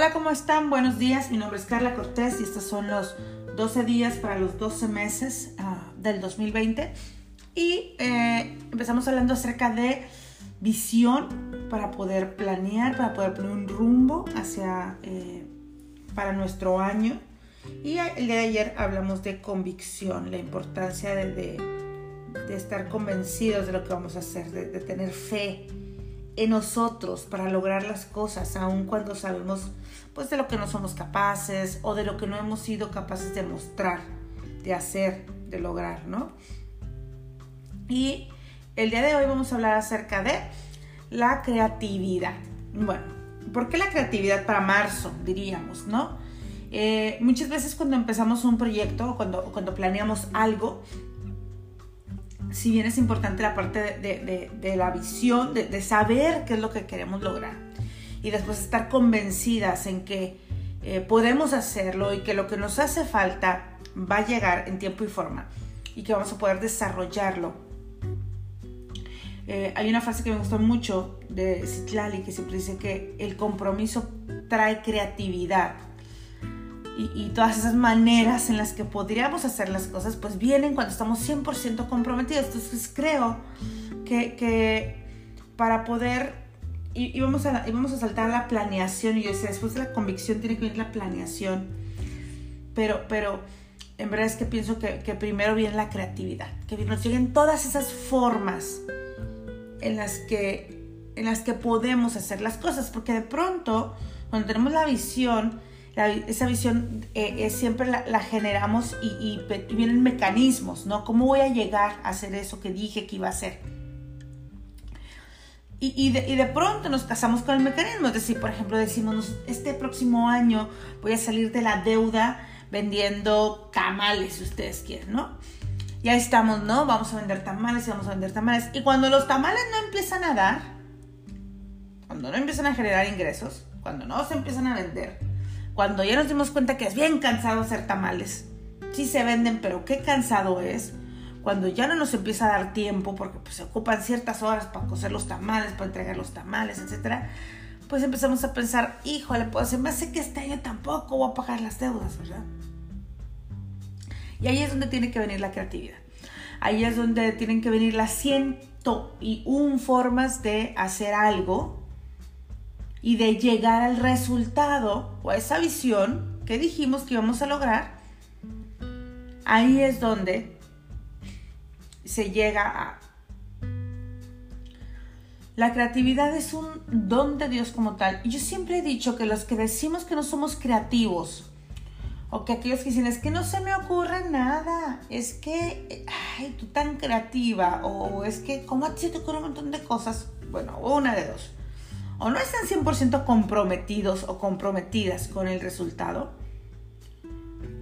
Hola, ¿cómo están? Buenos días. Mi nombre es Carla Cortés y estos son los 12 días para los 12 meses uh, del 2020. Y eh, empezamos hablando acerca de visión para poder planear, para poder poner un rumbo hacia eh, para nuestro año. Y el día de ayer hablamos de convicción, la importancia de, de, de estar convencidos de lo que vamos a hacer, de, de tener fe en nosotros para lograr las cosas, aun cuando sabemos pues de lo que no somos capaces o de lo que no hemos sido capaces de mostrar, de hacer, de lograr, ¿no? Y el día de hoy vamos a hablar acerca de la creatividad. Bueno, ¿por qué la creatividad para marzo, diríamos, no? Eh, muchas veces cuando empezamos un proyecto o cuando, cuando planeamos algo, si bien es importante la parte de, de, la visión, de, saber qué es lo que queremos lograr y después estar convencidas en que eh, podemos hacerlo y que lo que nos hace falta va a llegar en tiempo y forma y que vamos a poder desarrollarlo. Eh, hay una frase que me gustó mucho de Citlali que siempre dice que el compromiso trae creatividad y, todas esas maneras en las que podríamos hacer las cosas, pues vienen cuando estamos 100% comprometidos. Entonces creo que, que para poder, y, vamos a, a saltar a la planeación, y yo decía, después de la convicción tiene que venir la planeación, pero, pero en verdad es que pienso que, que primero viene la creatividad, que nos lleguen todas esas formas en las que, en las que podemos hacer las cosas, porque de pronto, cuando tenemos la visión, esa visión eh, siempre la, generamos y, vienen mecanismos, ¿no? ¿Cómo voy a llegar a hacer eso que dije que iba a hacer? Y, de, pronto nos casamos con el mecanismo, es decir, por ejemplo, decimos, este próximo año voy a salir de la deuda vendiendo tamales, si ustedes quieren, ¿no? Ya estamos, ¿no? Vamos a vender tamales y vamos a vender tamales. Y cuando los tamales no empiezan a dar, cuando no empiezan a generar ingresos, cuando no se empiezan a vender, cuando ya nos dimos cuenta que es bien cansado hacer tamales, sí se venden, pero qué cansado es, cuando ya no nos empieza a dar tiempo, porque pues, se ocupan ciertas horas para cocer los tamales, para entregar los tamales, etc., pues empezamos a pensar, híjole, pues se me hace que este año tampoco voy a pagar las deudas, ¿verdad? Y ahí es donde tiene que venir la creatividad. Ahí es donde tienen que venir las ciento y un formas de hacer algo y de llegar al resultado o a esa visión que dijimos que íbamos a lograr, ahí es donde se llega a... La creatividad es un don de Dios como tal. Yo siempre he dicho que los que decimos que no somos creativos, o que aquellos que dicen, es que no se me ocurre nada, es que, ay, tú tan creativa, o es que, ¿cómo a ti te ocurre un montón de cosas? Bueno, una de dos o no están 100% comprometidos o comprometidas con el resultado,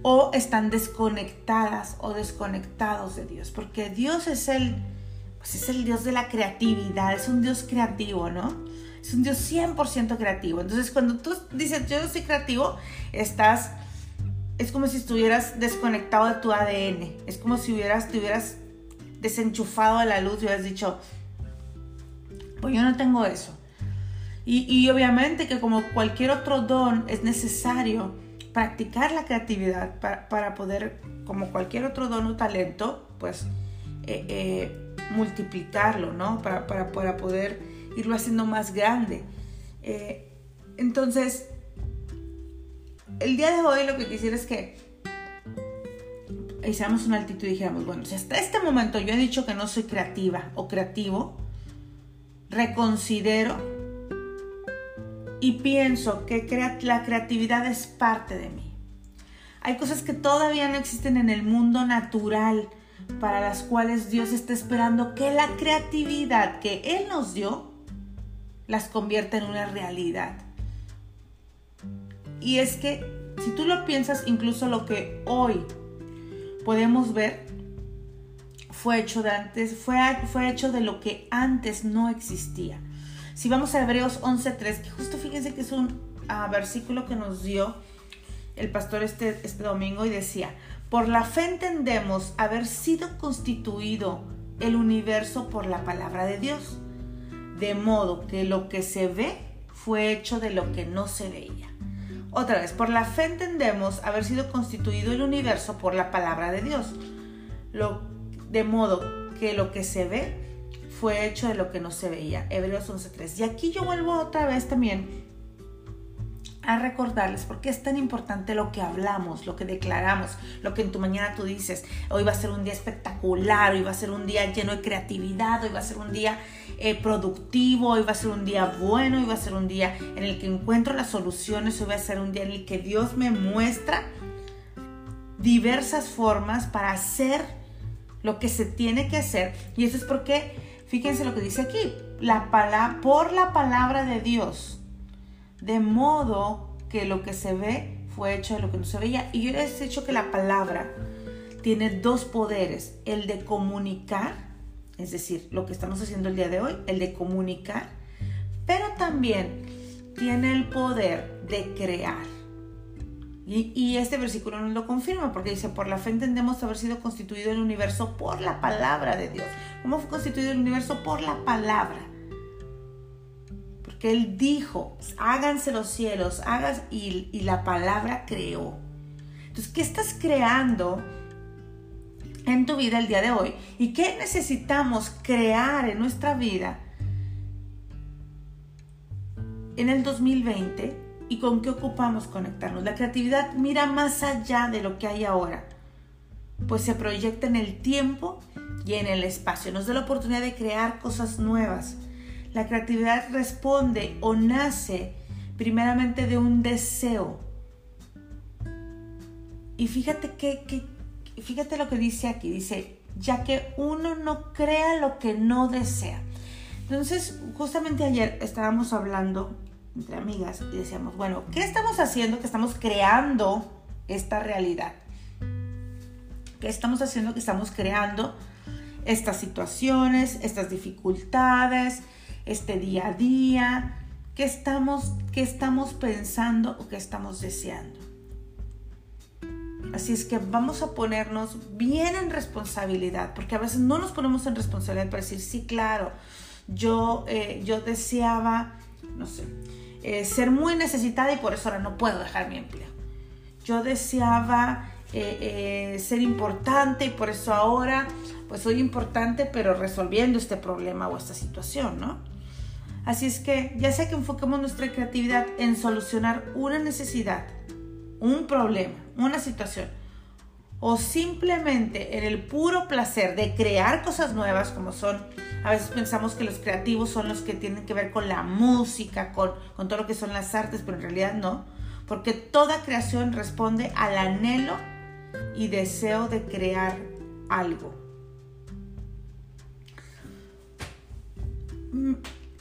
o están desconectadas o desconectados de Dios, porque Dios es el, pues es el Dios de la creatividad, es un Dios creativo, ¿no? Es un Dios 100% creativo. Entonces, cuando tú dices yo soy creativo, estás, es como si estuvieras desconectado de tu ADN, es como si hubieras, te hubieras desenchufado de la luz y hubieras dicho, pues yo no tengo eso. Y, obviamente que como cualquier otro don es necesario practicar la creatividad para, poder, como cualquier otro don o talento, pues eh, eh, multiplicarlo, ¿no? Para, para, poder irlo haciendo más grande. Eh, entonces, el día de hoy lo que quisiera es que hiciéramos una altitud y dijéramos, bueno, si hasta este momento yo he dicho que no soy creativa o creativo, reconsidero y pienso que la creatividad es parte de mí. Hay cosas que todavía no existen en el mundo natural para las cuales Dios está esperando que la creatividad que Él nos dio las convierta en una realidad. Y es que si tú lo piensas, incluso lo que hoy podemos ver fue hecho de antes, fue, fue hecho de lo que antes no existía. Si vamos a Hebreos 11.3, que justo fíjense que es un ah, versículo que nos dio el pastor este, este domingo y decía, por la fe entendemos haber sido constituido el universo por la palabra de Dios, de modo que lo que se ve fue hecho de lo que no se veía. Otra vez, por la fe entendemos haber sido constituido el universo por la palabra de Dios. Lo, de modo que lo que se ve fue hecho de lo que no se veía. Hebreos 11.3. Y aquí yo vuelvo otra vez también a recordarles por qué es tan importante lo que hablamos, lo que declaramos, lo que en tu mañana tú dices. Hoy va a ser un día espectacular, hoy va a ser un día lleno de creatividad, hoy va a ser un día eh, productivo, hoy va a ser un día bueno, hoy va a ser un día en el que encuentro las soluciones, hoy va a ser un día en el que Dios me muestra diversas formas para hacer lo que se tiene que hacer. Y eso es porque, fíjense lo que dice aquí, la por la palabra de Dios de modo que lo que se ve fue hecho de lo que no se veía. Y yo les he dicho que la palabra tiene dos poderes, el de comunicar, es decir, lo que estamos haciendo el día de hoy, el de comunicar, pero también tiene el poder de crear. Y, este versículo nos lo confirma porque dice, por la fe entendemos haber sido constituido el universo por la palabra de Dios. ¿Cómo fue constituido el universo? Por la palabra que Él dijo, háganse los cielos, hagas, y, y la palabra creó. Entonces, ¿qué estás creando en tu vida el día de hoy? ¿Y qué necesitamos crear en nuestra vida en el 2020? ¿Y con qué ocupamos conectarnos? La creatividad mira más allá de lo que hay ahora, pues se proyecta en el tiempo y en el espacio. Nos da la oportunidad de crear cosas nuevas la creatividad responde o nace primeramente de un deseo. Y fíjate que, fíjate lo que dice aquí, dice, ya que uno no crea lo que no desea. Entonces, justamente ayer estábamos hablando entre amigas y decíamos, bueno, ¿qué estamos haciendo que estamos creando esta realidad? ¿Qué estamos haciendo que estamos creando estas situaciones, estas dificultades, este día a día, qué estamos, qué estamos pensando o qué estamos deseando. Así es que vamos a ponernos bien en responsabilidad, porque a veces no nos ponemos en responsabilidad para decir, sí, claro, yo, eh, yo deseaba, no sé, eh, ser muy necesitada y por eso ahora no puedo dejar mi empleo. Yo deseaba eh, ser importante y por eso ahora pues soy importante pero resolviendo este problema o esta situación, ¿no? Así es que ya sea que enfoquemos nuestra creatividad en solucionar una necesidad, un problema, una situación, o simplemente en el puro placer de crear cosas nuevas como son, a veces pensamos que los creativos son los que tienen que ver con la música, con, con todo lo que son las artes, pero en realidad no, porque toda creación responde al anhelo y deseo de crear algo. Mm,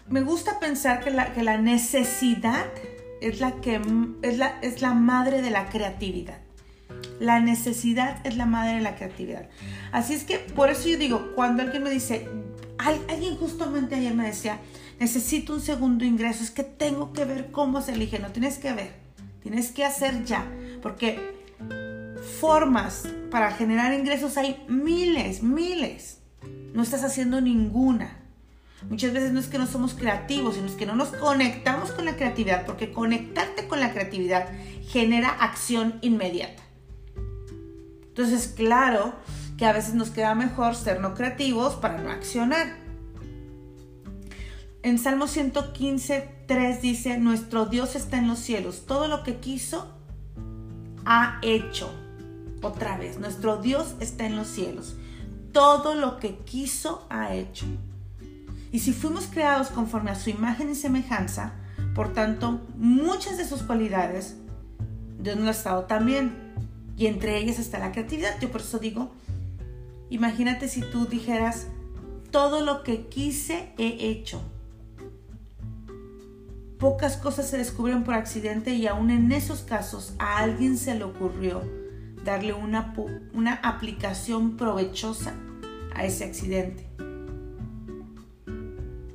me gusta pensar que la, que la necesidad es la, que, es, la, es la madre de la creatividad. La necesidad es la madre de la creatividad. Así es que por eso yo digo, cuando alguien me dice, alguien justamente ayer me decía, necesito un segundo ingreso, es que tengo que ver cómo se elige, no tienes que ver, tienes que hacer ya, porque formas para generar ingresos hay miles, miles, no estás haciendo ninguna. Muchas veces no es que no somos creativos, sino es que no nos conectamos con la creatividad, porque conectarte con la creatividad genera acción inmediata. Entonces, claro que a veces nos queda mejor ser no creativos para no accionar. En Salmo 115, 3 dice, nuestro Dios está en los cielos, todo lo que quiso ha hecho. Otra vez, nuestro Dios está en los cielos, todo lo que quiso ha hecho. Y si fuimos creados conforme a su imagen y semejanza, por tanto, muchas de sus cualidades Dios nos ha dado también. Y entre ellas está la creatividad. Yo por eso digo, imagínate si tú dijeras, todo lo que quise he hecho. Pocas cosas se descubrieron por accidente y aún en esos casos a alguien se le ocurrió darle una, una aplicación provechosa a ese accidente.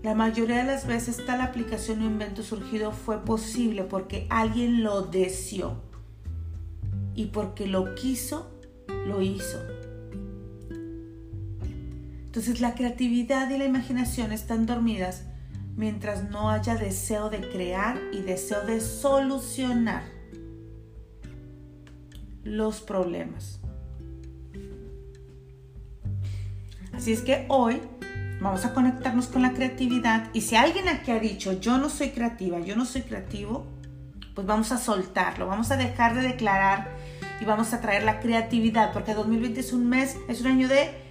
La mayoría de las veces tal aplicación o invento surgido fue posible porque alguien lo deseó y porque lo quiso, lo hizo. Entonces la creatividad y la imaginación están dormidas mientras no haya deseo de crear y deseo de solucionar los problemas. Así es que hoy vamos a conectarnos con la creatividad y si alguien aquí ha dicho yo no soy creativa, yo no soy creativo, pues vamos a soltarlo, vamos a dejar de declarar y vamos a traer la creatividad porque 2020 es un mes, es un año de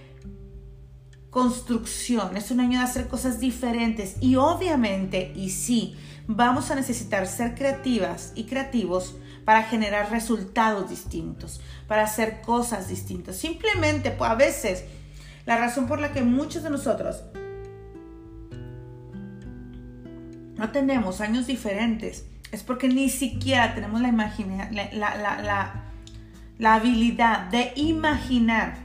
construcción, es un año de hacer cosas diferentes y obviamente, y sí, vamos a necesitar ser creativas y creativos para generar resultados distintos, para hacer cosas distintas. Simplemente, pues a veces, la razón por la que muchos de nosotros no tenemos años diferentes es porque ni siquiera tenemos la, la, la habilidad de imaginar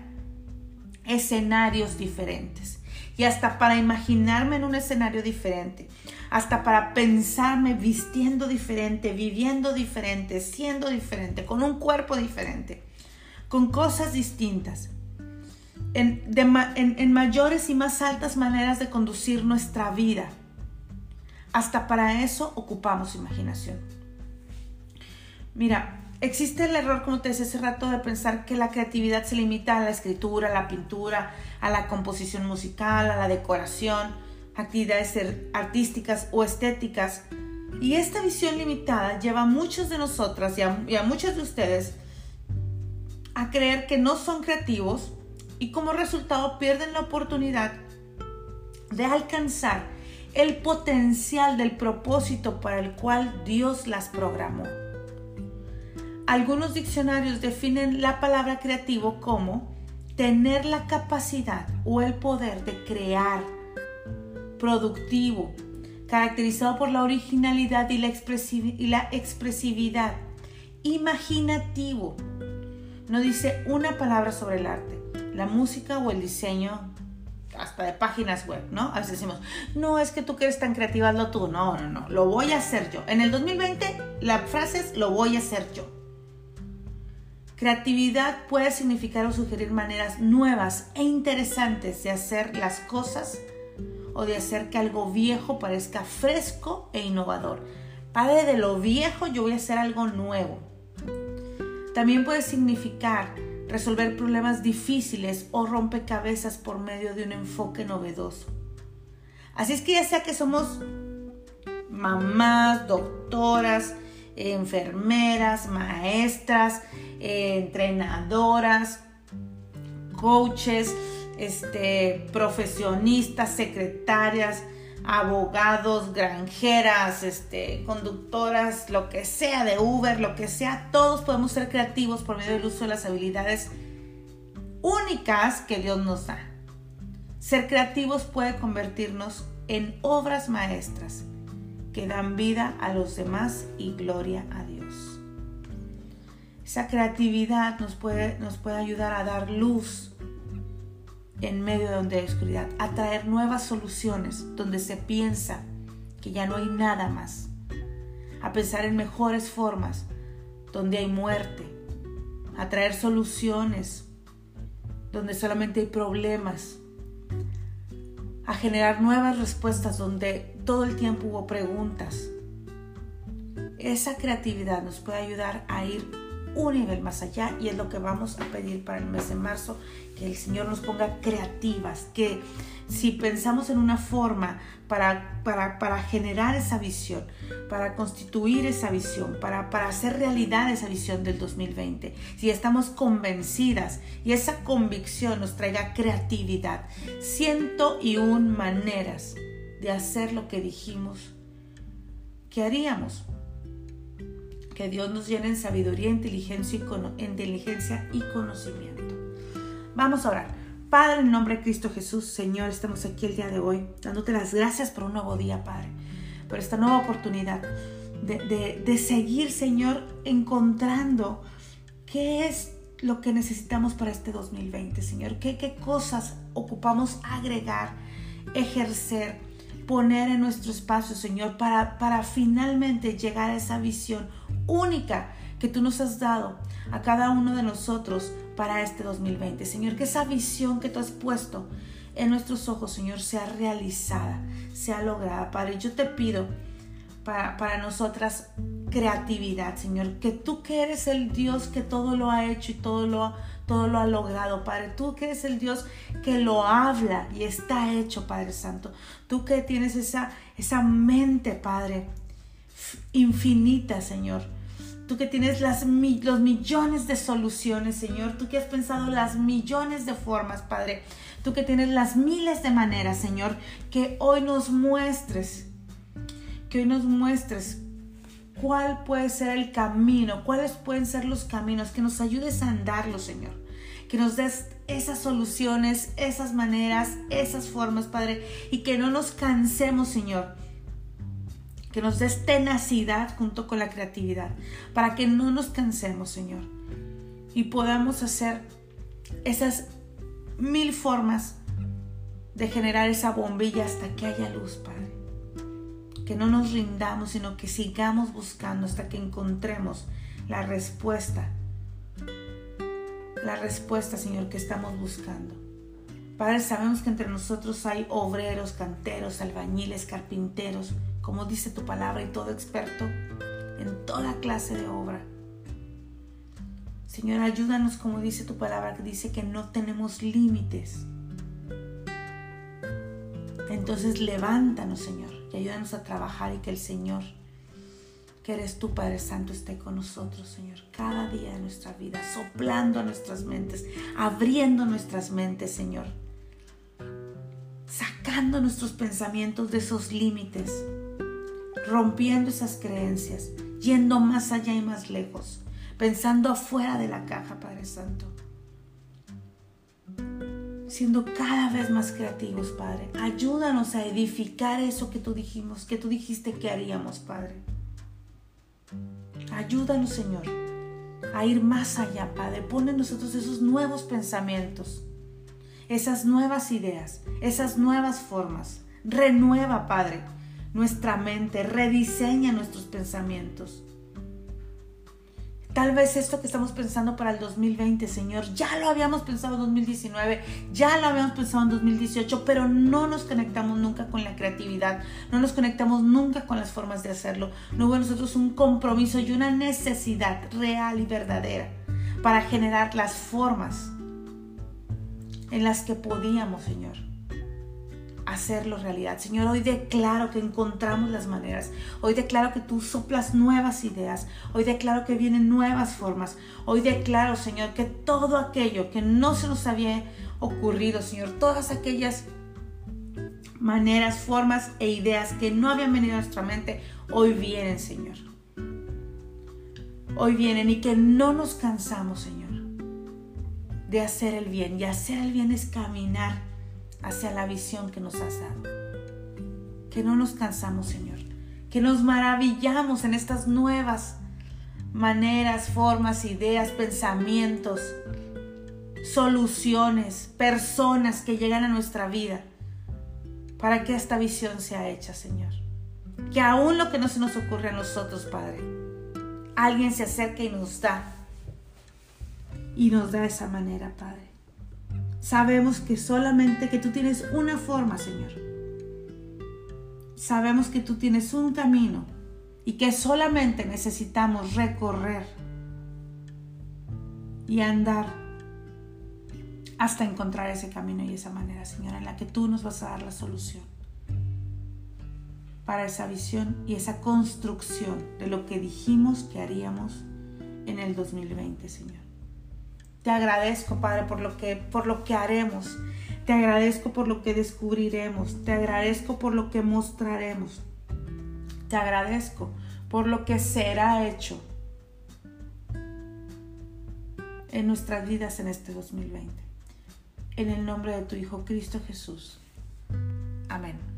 escenarios diferentes. Y hasta para imaginarme en un escenario diferente, hasta para pensarme vistiendo diferente, viviendo diferente, siendo diferente, con un cuerpo diferente, con cosas distintas, en, en mayores y más altas maneras de conducir nuestra vida. Hasta para eso ocupamos imaginación. Mira, Existe el error, como te decía hace rato, de pensar que la creatividad se limita a la escritura, a la pintura, a la composición musical, a la decoración, actividades artísticas o estéticas. Y esta visión limitada lleva a muchos de nosotras y a, y a muchos de ustedes a creer que no son creativos y como resultado pierden la oportunidad de alcanzar el potencial del propósito para el cual Dios las programó. Algunos diccionarios definen la palabra creativo como tener la capacidad o el poder de crear, productivo, caracterizado por la originalidad y la, expresividad, imaginativo. No dice una palabra sobre el arte, la música o el diseño, hasta de páginas web, ¿no? A veces decimos, no, es que tú que eres tan creativa, hazlo tú. No, no, no, lo voy a hacer yo. En el 2020 la frase es, lo voy a hacer yo. Creatividad puede significar o sugerir maneras nuevas e interesantes de hacer las cosas o de hacer que algo viejo parezca fresco e innovador. Padre de lo viejo, yo voy a hacer algo nuevo. También puede significar resolver problemas difíciles o rompecabezas por medio de un enfoque novedoso. Así es que ya sea que somos mamás, doctoras, enfermeras, maestras, entrenadoras, coaches, este, profesionistas, secretarias, abogados, granjeras, este, conductoras, lo que sea de Uber, lo que sea, todos podemos ser creativos por medio del uso de las habilidades únicas que Dios nos da. Ser creativos puede convertirnos en obras maestras que dan vida a los demás y gloria a Dios. Esa creatividad nos puede, nos puede ayudar a dar luz en medio de donde hay oscuridad, a traer nuevas soluciones donde se piensa que ya no hay nada más, a pensar en mejores formas donde hay muerte, a traer soluciones donde solamente hay problemas, a generar nuevas respuestas donde todo el tiempo hubo preguntas. Esa creatividad nos puede ayudar a ir un nivel más allá y es lo que vamos a pedir para el mes de marzo, que el Señor nos ponga creativas, que si pensamos en una forma para, para, generar esa visión, para constituir esa visión, para, para hacer realidad esa visión del 2020, si estamos convencidas y esa convicción nos traiga creatividad, ciento y un maneras de hacer lo que dijimos que haríamos que Dios nos llene en sabiduría, inteligencia y, inteligencia y conocimiento. Vamos a orar. Padre, en nombre de Cristo Jesús, Señor, estamos aquí el día de hoy, dándote las gracias por un nuevo día, Padre, por esta nueva oportunidad de, seguir, Señor, encontrando qué es lo que necesitamos para este 2020, Señor, qué, qué cosas ocupamos agregar, ejercer, poner en nuestro espacio, Señor, para, para finalmente llegar a esa visión única que tú nos has dado a cada uno de nosotros para este 2020. Señor, que esa visión que tú has puesto en nuestros ojos, Señor, sea realizada, sea lograda. Padre, yo te pido para, para nosotras creatividad, Señor. Que tú que eres el Dios que todo lo ha hecho y todo lo, todo lo ha logrado, Padre. Tú que eres el Dios que lo habla y está hecho, Padre Santo. Tú que tienes esa, esa mente, Padre, infinita, Señor. Tú que tienes las, los millones de soluciones, Señor. Tú que has pensado las millones de formas, Padre. Tú que tienes las miles de maneras, Señor. Que hoy nos muestres. Que hoy nos muestres cuál puede ser el camino, cuáles pueden ser los caminos, que nos ayudes a andarlo, Señor. Que nos des esas soluciones, esas maneras, esas formas, Padre, y que no nos cansemos, Señor. Que nos des tenacidad junto con la creatividad, para que no nos cansemos, Señor. Y podamos hacer esas mil formas de generar esa bombilla hasta que haya luz, Padre que no nos rindamos, sino que sigamos buscando hasta que encontremos la respuesta. La respuesta, Señor, que estamos buscando. Padre, sabemos que entre nosotros hay obreros, canteros, albañiles, carpinteros, como dice tu palabra, y todo experto en toda clase de obra. Señor, ayúdanos como dice tu palabra, que dice que no tenemos límites. Entonces levántanos, Señor y ayúdanos a trabajar y que el Señor, que eres tú, Padre Santo, esté con nosotros, Señor, cada día de nuestra vida, soplando a nuestras mentes, abriendo nuestras mentes, Señor, sacando nuestros pensamientos de esos límites, rompiendo esas creencias, yendo más allá y más lejos, pensando afuera de la caja, Padre Santo siendo cada vez más creativos, Padre. Ayúdanos a edificar eso que tú dijimos, que tú dijiste que haríamos, Padre. Ayúdanos, Señor, a ir más allá, Padre. Pone en nosotros esos nuevos pensamientos, esas nuevas ideas, esas nuevas formas. Renueva, Padre, nuestra mente, rediseña nuestros pensamientos. Tal vez esto que estamos pensando para el 2020, Señor, ya lo habíamos pensado en 2019, ya lo habíamos pensado en 2018, pero no nos conectamos nunca con la creatividad, no nos conectamos nunca con las formas de hacerlo. No hubo nosotros un compromiso y una necesidad real y verdadera para generar las formas en las que podíamos, Señor hacerlo realidad. Señor, hoy declaro que encontramos las maneras. Hoy declaro que tú soplas nuevas ideas. Hoy declaro que vienen nuevas formas. Hoy declaro, Señor, que todo aquello que no se nos había ocurrido, Señor, todas aquellas maneras, formas e ideas que no habían venido a nuestra mente, hoy vienen, Señor. Hoy vienen y que no nos cansamos, Señor, de hacer el bien. Y hacer el bien es caminar hacia la visión que nos has dado. Que no nos cansamos, Señor. Que nos maravillamos en estas nuevas maneras, formas, ideas, pensamientos, soluciones, personas que llegan a nuestra vida para que esta visión sea hecha, Señor. Que aún lo que no se nos ocurre a nosotros, Padre, alguien se acerque y nos da. Y nos da esa manera, Padre. Sabemos que solamente que tú tienes una forma, Señor. Sabemos que tú tienes un camino y que solamente necesitamos recorrer y andar hasta encontrar ese camino y esa manera, Señor, en la que tú nos vas a dar la solución para esa visión y esa construcción de lo que dijimos que haríamos en el 2020, Señor. Te agradezco, Padre, por lo que, por lo que haremos. Te agradezco por lo que descubriremos. Te agradezco por lo que mostraremos. Te agradezco por lo que será hecho en nuestras vidas en este 2020. En el nombre de tu Hijo Cristo Jesús. Amén.